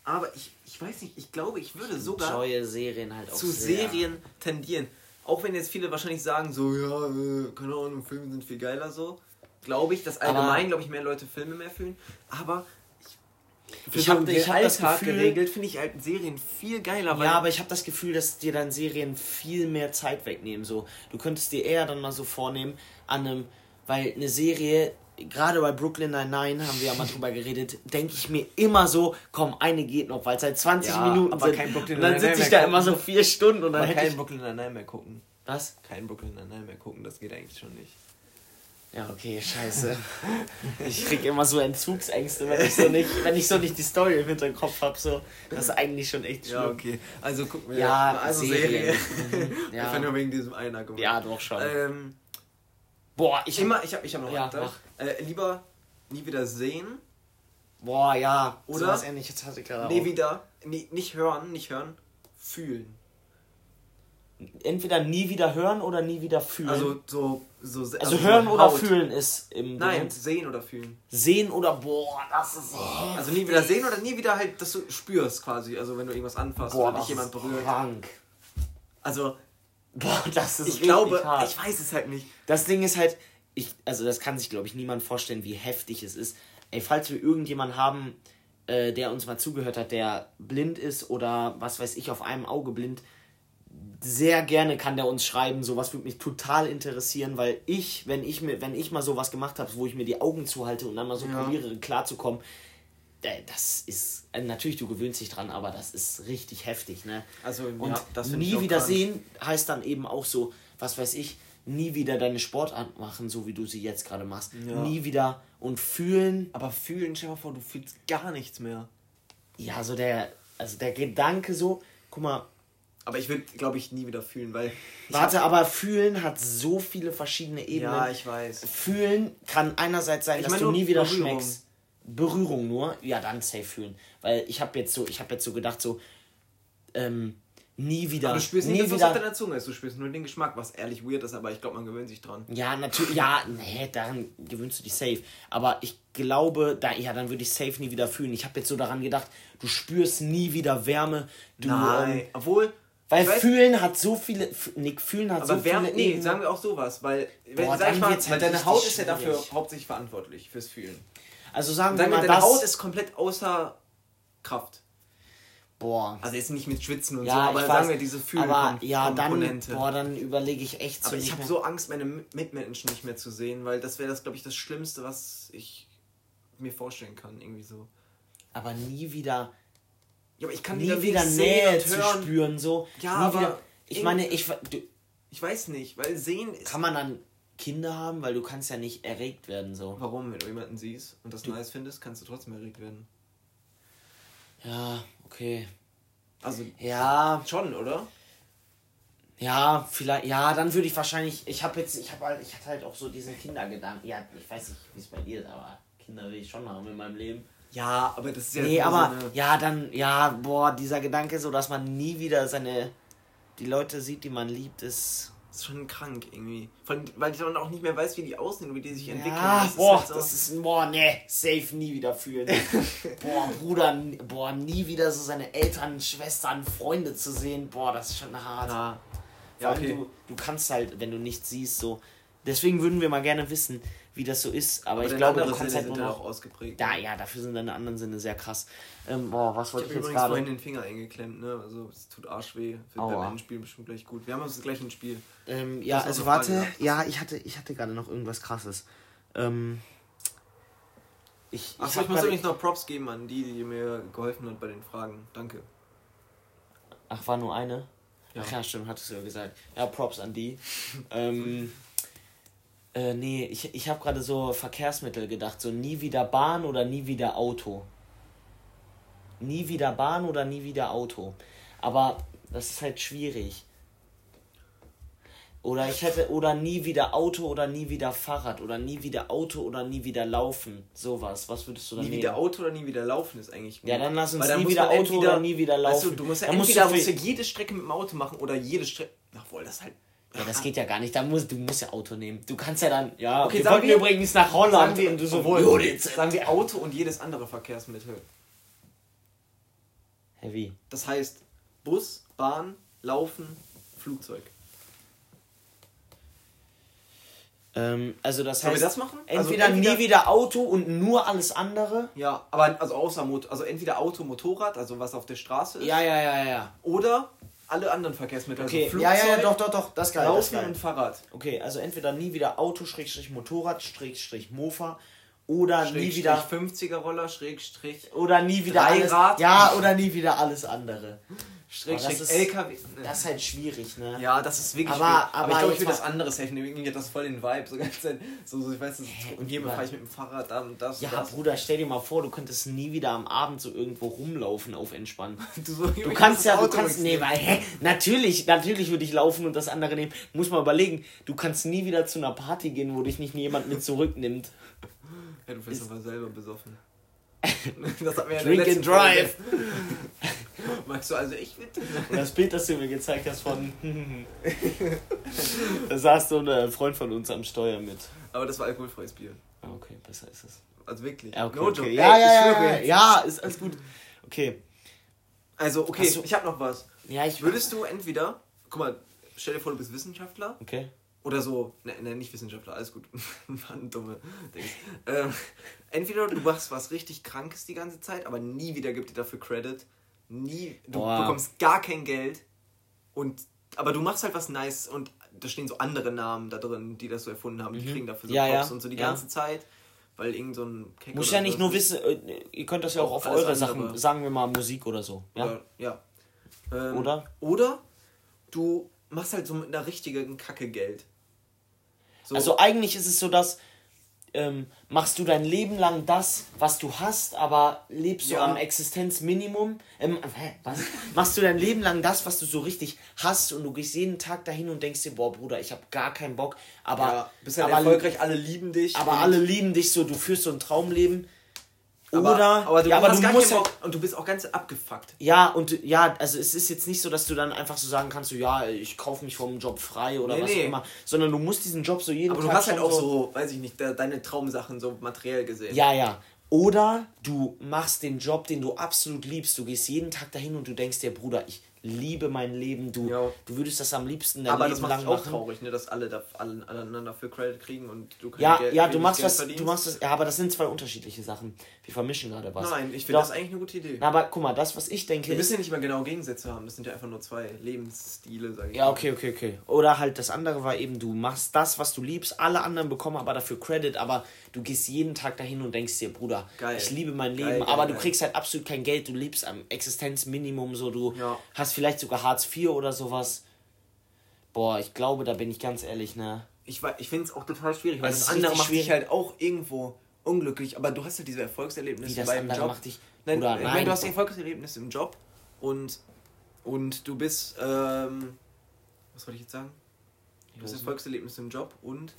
aber ich, ich weiß nicht, ich glaube, ich würde sogar Enjoye Serien halt auch zu sehr. Serien tendieren. Auch wenn jetzt viele wahrscheinlich sagen, so, ja, äh, keine Ahnung, Filme sind viel geiler so. Glaube ich, dass allgemein, glaube ich, mehr Leute Filme mehr fühlen. Aber ich, für Ich so hab- einen ich hab das Gefühl- geregelt, finde ich halt Serien viel geiler. Ja, aber ich habe das Gefühl, dass dir dann Serien viel mehr Zeit wegnehmen. So, du könntest dir eher dann mal so vornehmen an einem, weil eine Serie, gerade bei Brooklyn Nine-Nine haben wir ja mal drüber geredet, denke ich mir immer so, komm, eine geht noch, weil es halt 20 Ja, Minuten aber sind. kein Brooklyn und dann sitze ich da immer so gucken. vier Stunden und dann aber hätte kein ich... Brooklyn Nine-Nine mehr gucken. Was? Kein Brooklyn Nine-Nine mehr gucken, das geht eigentlich schon nicht. Ja, okay, scheiße. Ich krieg immer so Entzugsängste, wenn ich so nicht, wenn ich so nicht die Story im Hinterkopf habe. So. Das ist eigentlich schon echt schlimm. Ja, okay. Also gucken wir. Ja, also Serien. Serie. Mhm, ja. Einfach nur wegen diesem einen Argument. Ja, doch schon. Ähm, Boah, ich immer, ich habe ich hab noch Ja, einen. Äh, lieber nie wieder sehen, Boah, ja. Oder? Sowas ähnliches hatte ich gerade nie auch. wieder, nie, nicht hören, nicht hören, fühlen. Entweder nie wieder hören oder nie wieder fühlen. Also so, so Also, also hören oder Haut. fühlen ist im Nein, Moment. sehen oder fühlen. Sehen oder boah, das ist. Also nie wieder sehen oder nie wieder halt, dass du spürst quasi. Also wenn du irgendwas anfasst boah, oder dich jemand berührt. krank. Also Boah, das ist ich glaube, hart. ich weiß es halt nicht. Das Ding ist halt, ich, also das kann sich, glaube ich, niemand vorstellen, wie heftig es ist. Ey, falls wir irgendjemanden haben, äh, der uns mal zugehört hat, der blind ist oder was weiß ich, auf einem Auge blind, sehr gerne kann der uns schreiben. Sowas würde mich total interessieren, weil ich, wenn ich mir, wenn ich mal sowas gemacht habe, wo ich mir die Augen zuhalte und dann mal so Ja. probiere, klarzukommen, das ist, äh, natürlich, du gewöhnst dich dran, aber das ist richtig heftig, ne? Also Und ja, nie wieder sehen heißt dann eben auch so, was weiß ich, nie wieder deine Sportart machen, so wie du sie jetzt gerade machst. Ja. Nie wieder und fühlen, Aber fühlen, stell dir mal vor, du fühlst gar nichts mehr. ja, so der, also der Gedanke so, guck mal, Aber ich würde, glaube ich, nie wieder fühlen, weil. warte, aber fühlen hat so viele verschiedene Ebenen. Ja, ich weiß. Fühlen kann einerseits sein, Ich dass meine du nie wieder schmeckst. Berührung nur, ja, dann safe fühlen. Weil ich habe jetzt so, ich habe jetzt so gedacht, so, ähm, nie wieder. Aber du spürst nie nicht, was wieder, auf deiner Zunge ist. Du spürst nur den Geschmack, was ehrlich weird ist, aber ich glaube, man gewöhnt sich dran. Ja, natürlich, ja, nee, daran gewöhnst du dich safe. Aber ich glaube, da, ja, dann würde ich safe nie wieder fühlen. Ich habe jetzt so daran gedacht, du spürst nie wieder Wärme. Du, Ähm, obwohl. weil weiß- fühlen hat so viele, Nick, fühlen hat Aber so Wärme, viele nee, Ebenen. sagen wir auch sowas, weil, Boah, sag ich mal, wird's weil halt deine Haut ist ja dafür hauptsächlich verantwortlich, fürs Fühlen. Also sagen wir Sagen wir, mal, deine das, Haut ist komplett außer Kraft. boah. Also jetzt nicht mit Schwitzen und Ja, so, aber sagen weiß, wir diese aber ja, dann, Fühlkomponente. boah, dann überlege ich echt so aber ich habe so Angst, meine Mitmenschen nicht mehr zu sehen, weil das wäre das, glaube ich, das Schlimmste, was ich mir vorstellen kann, irgendwie so. aber nie wieder, Ja, aber ich kann nie wieder, Nähe zu hören. spüren, so. Ja, nie aber wieder, ich meine, ich, du, Ich weiß nicht, weil sehen ist. kann man dann Kinder haben, weil du kannst ja nicht erregt werden, so. Warum, wenn du jemanden siehst und das nice findest, kannst du trotzdem erregt werden. Ja, okay. Also Ja, schon, oder? Ja, vielleicht, ja, dann würde ich wahrscheinlich, ich habe jetzt, ich habe halt, ich hatte halt auch so diesen Kindergedanken. Ja, ich weiß nicht, wie es bei dir ist, aber Kinder will ich schon haben in meinem Leben. Ja, aber das ist ja. Nee, aber, so ja, dann, ja, boah, dieser Gedanke so, dass man nie wieder seine, die Leute sieht, die man liebt, ist, ist schon krank irgendwie. Von, weil ich dann auch nicht mehr weiß, wie die aussehen, wie die sich entwickeln. Ja, das boah, ist halt so- das ist, boah, ne, safe nie wieder fühlen. boah, Bruder, boah, nie wieder so seine Eltern, Schwestern, Freunde zu sehen, boah, das ist schon hart. Ja, ja okay. du, du kannst halt, wenn du nichts siehst, so. Deswegen würden wir mal gerne wissen, wie das so ist. Aber, ich deine glaube, du kannst Sinne halt nur sind ja noch. auch ausgeprägt. Ja, ja, dafür sind deine anderen Sinne sehr krass. Ähm, boah, was Ich wollte habe ich jetzt übrigens vorhin gerade? den Finger eingeklemmt, ne? Also es tut arschweh. Wird Aua. beim Endspiel bestimmt gleich gut. Wir haben uns gleich ein Spiel. Ähm, ja, also warte. Frage gehabt. Ja, ich hatte, ich hatte gerade noch irgendwas krasses. Ähm. Ich, Achso, hab ich muss übrigens noch Props geben an die, die mir geholfen hat bei den Fragen. Danke. Ach, war nur eine? Ja. Ach ja, stimmt, hattest du ja gesagt. Ja, Props an die. ähm, äh, nee, ich, ich habe gerade so Verkehrsmittel gedacht. So nie wieder Bahn oder nie wieder Auto. Nie wieder Bahn oder nie wieder Auto. Aber das ist halt schwierig. Oder ich hätte, oder nie wieder Auto oder nie wieder Fahrrad oder nie wieder Auto oder nie wieder laufen. Sowas. Was würdest du dann Nie nehmen? wieder Auto oder nie wieder laufen ist eigentlich gut. Ja, dann lass uns dann nie wieder Auto oder nie wieder Weißt du, laufen. du musst ja Dann musst entweder du musst du jede Strecke mit dem Auto machen oder jede Strecke. Ach wohl, das ist halt. Ja, das geht ja gar nicht. Da musst, du musst ja Auto nehmen. Du kannst ja dann. Ja, Okay, wir sagen wollten wir- übrigens nach Holland. Sagen wir, und du so, obwohl, Jo, jetzt- sagen wir Auto und jedes andere Verkehrsmittel. Heavy. Das heißt Bus, Bahn, Laufen, Flugzeug. Ähm, also das Sollen heißt, wir das machen? Also entweder, entweder- nie wieder Auto und nur alles andere. Ja, aber also außer Mot also entweder Auto, Motorrad, also was auf der Straße ist, Ja, ja, ja, ja. oder alle anderen Verkehrsmittel, Okay, also ja, Flugzeug, ja, ja, doch, doch, doch, das geil. Das Laufen geil. und Fahrrad. Okay, also entweder nie wieder Auto, Schrägstrich Motorrad, Schrägstrich Mofa oder nie Schrägstrich wieder 50er Roller, Schrägstrich, oder nie wieder alles. Ja, oder nie wieder alles andere. Schrägstrich das ist- LKW. Das ist halt schwierig, ne? ja, das ist wirklich Aber- schwierig. aber aber ich glaube, ich würde das andere safe nehmen. Irgendwie hat das voll den Vibe. So, ganz, so, so ich weiß, Hä, und hier fahre ich mit dem Fahrrad da und das Ja, und das. Bruder, stell dir mal vor, du könntest nie wieder am Abend so irgendwo rumlaufen auf entspannen. Du, so, Du kannst ja, du kannst, nee, weil, hä, natürlich, natürlich würde ich laufen und das andere nehmen. Muss mal überlegen, du kannst nie wieder zu einer Party gehen, wo dich nicht jemand mit zurücknimmt. Ja, du fährst aber selber besoffen. das hat mir ja Drink and drive. Magst du also ich bitte? Und das Bild, das du mir gezeigt hast von, da saß so ein Freund von uns am Steuer mit. Aber das war alkoholfreies Bier. Ah, okay, besser ist es. Also wirklich. Ja, okay, No joke. okay. Ja, ja, ja, ja, ja, ist alles gut. Okay. Also, okay, du- ich hab noch was. Ja, ich Würdest du entweder, guck mal, stell dir vor, du bist Wissenschaftler Okay. oder so, ne, ne nicht Wissenschaftler, alles gut. Waren dumme Dings. Ähm, entweder du machst was richtig Krankes die ganze Zeit, aber nie wieder gibt dir dafür Credit. Nie, du Boah. bekommst gar kein Geld und, aber du machst halt was Nice und da stehen so andere Namen da drin, die das so erfunden haben, die kriegen dafür so Mhm. Ja, Props ja, und so die ja. ganze Zeit, weil irgend so ein Keck Muss ja nicht nur wissen, äh, ihr könnt das ja auch auf eure andere. Sachen, sagen wir mal Musik oder so. Ja? Oder, ja. Ähm, Oder? Oder du machst halt so mit einer richtigen Kacke Geld. So, Also eigentlich ist es so, dass ähm, machst du dein Leben lang das, was du hast, aber lebst du Ja. am Existenzminimum? Ähm, hä, was? machst du dein Leben lang das, was du so richtig hast und du gehst jeden Tag dahin und denkst dir, boah Bruder, ich habe gar keinen Bock, aber, ja, bist halt aber, erfolgreich, alle lieben dich. aber alle lieben dich so, du führst so ein Traumleben. Aber, Oder, aber du, ja, aber du musst halt, und du bist auch ganz abgefuckt. Ja, und du- ja, also es ist jetzt nicht so, dass du dann einfach so sagen kannst, so ja, ich kaufe mich vom Job frei oder Nee, was nee. auch immer, sondern du musst diesen Job so jeden Aber du Tag hast halt auch so, weiß ich nicht, de deine Traumsachen so materiell gesehen. Ja, ja. Oder du machst den Job, den du absolut liebst. Du gehst jeden Tag dahin und du denkst dir, Bruder, ich liebe mein Leben. Du, Ja. du würdest das am liebsten dein aber Leben das macht lang auch machen. traurig, ne, dass alle, da, alle aneinander für Credit kriegen und du kein Ja, Geld, ja, du machst Geld was, du verdienst. machst das, ja, aber das sind zwei unterschiedliche Sachen. Wir vermischen gerade was. Nein, ich finde das eigentlich eine gute Idee. Na, aber guck mal, das, was ich denke, Wir müssen ja nicht mal genau Gegensätze haben, das sind ja einfach nur zwei Lebensstile, sag ich Ja, mal. okay, okay, okay. Oder halt das andere war eben, du machst das, was du liebst, alle anderen bekommen aber dafür Credit, aber du gehst jeden Tag dahin und denkst dir, Bruder, Geil. ich liebe mein Leben, geil, aber du geil. kriegst halt absolut kein Geld, du lebst am Existenzminimum, so du Ja. hast vielleicht sogar Hartz IV oder sowas. Boah, ich glaube, da bin ich ganz ehrlich, ne? Ich, ich finde es auch total schwierig, weil Es das, andere macht dich schwierig. halt auch irgendwo unglücklich, aber du hast ja diese Erfolgserlebnisse Wie das beim Job. macht dich. Nein, nein. meine, du hast Erfolgserlebnisse im Job und, und du bist, ähm, was wollte ich jetzt sagen? Du hast Erfolgserlebnisse im Job und,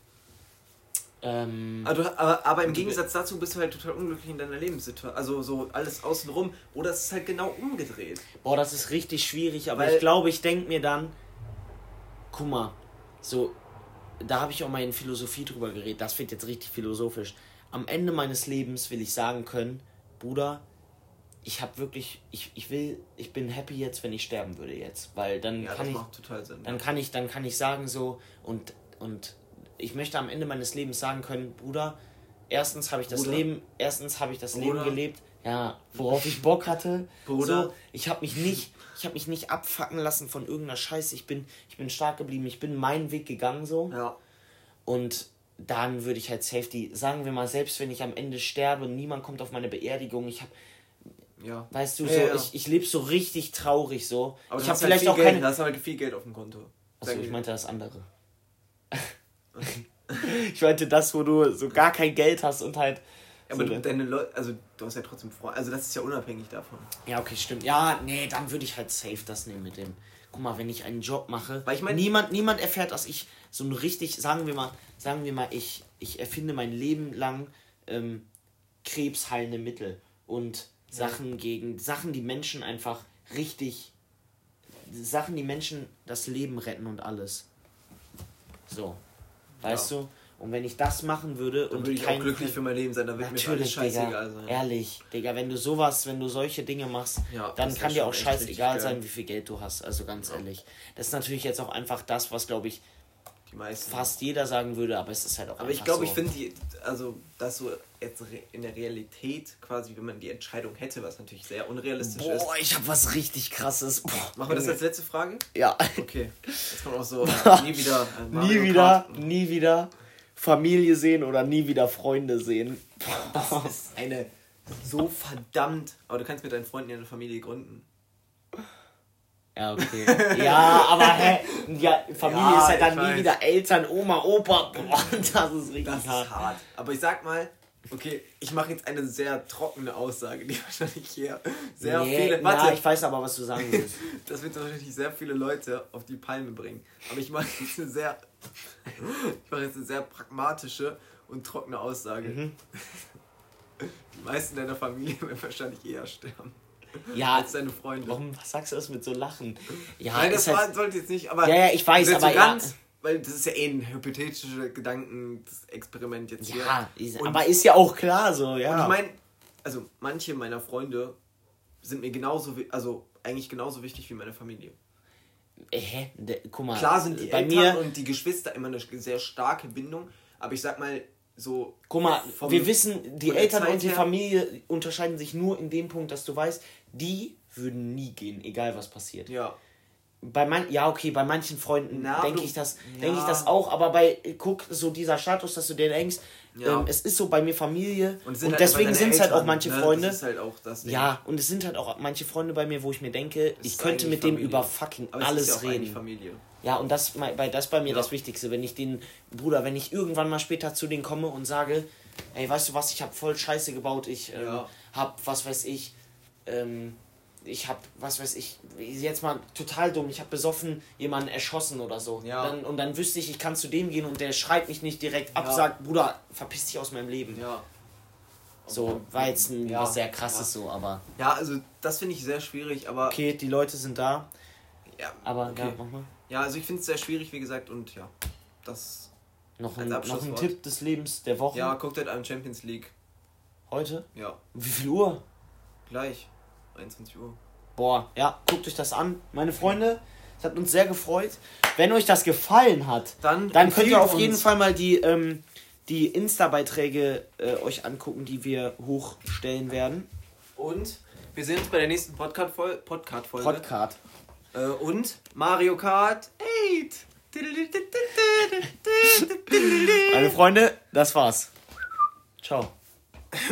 ähm, aber, du, aber, aber im Gegensatz dazu bist du halt total unglücklich in deiner Lebenssituation, also so alles außenrum oder es ist halt genau umgedreht. boah, das ist richtig schwierig, aber Weil- ich glaube, ich denke mir dann, guck mal, so, da habe ich auch mal in Philosophie drüber geredet, das wird jetzt richtig philosophisch. Am Ende meines Lebens will ich sagen können, Bruder, ich habe wirklich, ich, ich will, ich bin happy jetzt, wenn ich sterben würde jetzt, weil dann Ja, kann ich, dann kann ich, dann kann ich sagen so und und ich möchte am Ende meines Lebens sagen können, Bruder, erstens habe ich das Bruder. Leben, erstens habe ich das Bruder. Leben gelebt, ja, worauf ich Bock hatte. Bruder. So, ich habe mich nicht, ich habe mich nicht abfacken lassen von irgendeiner Scheiße. Ich bin, ich bin stark geblieben. Ich bin meinen Weg gegangen so. Ja. Und dann würde ich halt Safety, sagen wir mal, selbst wenn ich am Ende sterbe, niemand kommt auf meine Beerdigung, ich habe, Ja. weißt du, Ja, so, ja. ich, ich lebe so richtig traurig so. Aber ich habe hast vielleicht halt auch viel Geld, keine. du hast halt viel Geld auf dem Konto. Achso, ich meinte das andere. Ich meinte das, wo du so gar kein Geld hast und halt. aber so du, eine- deine Leute, also du hast ja trotzdem Freunde. Also das ist ja unabhängig davon. Ja, okay, stimmt. Ja, nee, dann würde ich halt safe das nehmen mit dem. Guck mal, wenn ich einen Job mache, Weil ich mein- niemand, niemand erfährt, dass ich so ein richtig, sagen wir mal, sagen wir mal, ich, ich erfinde mein Leben lang ähm, krebsheilende Mittel und Sachen gegen, Sachen, die Menschen einfach richtig, Sachen, die Menschen das Leben retten und alles. So. Weißt du? Und wenn ich das machen würde Dann und würde ich auch kein- glücklich für mein Leben sein. Da wird mir alles scheißegal Digga. sein. Ehrlich, Digga, wenn du sowas, wenn du solche Dinge machst, Ja, dann kann dir auch scheißegal sein, wie viel Geld du hast. Also ganz ehrlich. Das ist natürlich jetzt auch einfach das, was, glaube ich, Die meisten. fast jeder sagen würde, aber es ist halt auch Aber ich glaube, so. ich finde die, also das so jetzt in der Realität quasi, wenn man die Entscheidung hätte, was natürlich sehr unrealistisch ist. Boah, ich habe was richtig krasses. Boah, Machen wir das als letzte Frage? Ja. Okay. Jetzt kommt auch so nie wieder. Äh, nie wieder, nie wieder Familie sehen oder nie wieder Freunde sehen. Das ist eine so verdammt. Aber du kannst mit deinen Freunden ja eine Familie gründen. Ja, okay. Ja, aber hä? Ja, Familie Ja, ist ja dann nie weiß. wieder Eltern, Oma, Opa. Boah, das ist richtig Das hart. ist hart. Aber ich sag mal, okay, ich mache jetzt eine sehr trockene Aussage, die wahrscheinlich hier sehr nee, viele. Warte, ich weiß aber, was du sagen willst. das wird wahrscheinlich sehr viele Leute auf die Palme bringen. Aber ich mache jetzt eine sehr. ich mache jetzt eine sehr pragmatische und trockene Aussage. Mhm. Die meisten deiner Familie werden wahrscheinlich eher sterben Ja, als deine Freunde. warum sagst du das mit so Lachen? Ja, Nein, das halt, sollte jetzt nicht, aber. Ja, ja, ich weiß, aber so ja. ganz, Weil das ist ja eh ein hypothetischer Gedankenexperiment jetzt hier. ja, Und- aber ist ja auch klar so, ja. Und ich meine, also manche meiner Freunde sind mir genauso, also eigentlich genauso wichtig wie meine Familie. Hä? De, guck mal, Klar sind die bei Eltern mir, und die Geschwister immer eine sehr starke Bindung, aber ich sag mal so. guck mal, wir wissen, die Eltern Zeit und die her- Familie unterscheiden sich nur in dem Punkt, dass du weißt, die würden nie gehen, egal was passiert. Ja. Bei man, ja, okay, bei manchen Freunden denke ich das, ja. denke ich das auch, aber bei, guck, so dieser Status, dass du dir denkst, Ja. ähm, es ist so bei mir Familie und, sind halt deswegen sind es halt auch manche ne? Freunde. Halt auch. Ja, und es sind halt auch manche Freunde bei mir, wo ich mir denke, ich könnte mit dem Familie. über fucking aber es alles ja reden. Familie. Ja, und das bei das bei mir Ja. das Wichtigste, wenn ich den Bruder, wenn ich irgendwann mal später zu denen komme und sage, ey, weißt du was, ich habe voll Scheiße gebaut, ich ähm, Ja. hab was weiß ich, ähm, ich hab was weiß ich, jetzt mal total dumm, ich habe besoffen jemanden erschossen oder so. Ja. Dann, und dann wüsste ich, ich kann zu dem gehen und der schreit mich nicht direkt ab, Ja. sagt, Bruder, verpiss dich aus meinem Leben. Ja. So, war jetzt ein, Ja. was sehr krasses so, aber Ja, also das finde ich sehr schwierig, aber. okay, die Leute sind da, Ja, aber okay. ja, also ich finde es sehr schwierig, wie gesagt, und ja. Das. Noch ein, noch ein. Tipp des Lebens der Woche Ja, guckt halt an Champions League. heute. Ja, Wie viel Uhr? gleich. 21 Uhr. Boah, ja, guckt euch das an. Meine Freunde, es hat uns sehr gefreut. Wenn euch das gefallen hat, Dann, dann könnt ihr auf jeden. Fall mal die, ähm, die Insta-Beiträge äh, euch angucken, die wir hochstellen werden. Und wir sehen uns bei der nächsten Podcast-Folge. Podcast Podcast. äh, und Mario Kart 8. Meine Freunde, das war's. Ciao.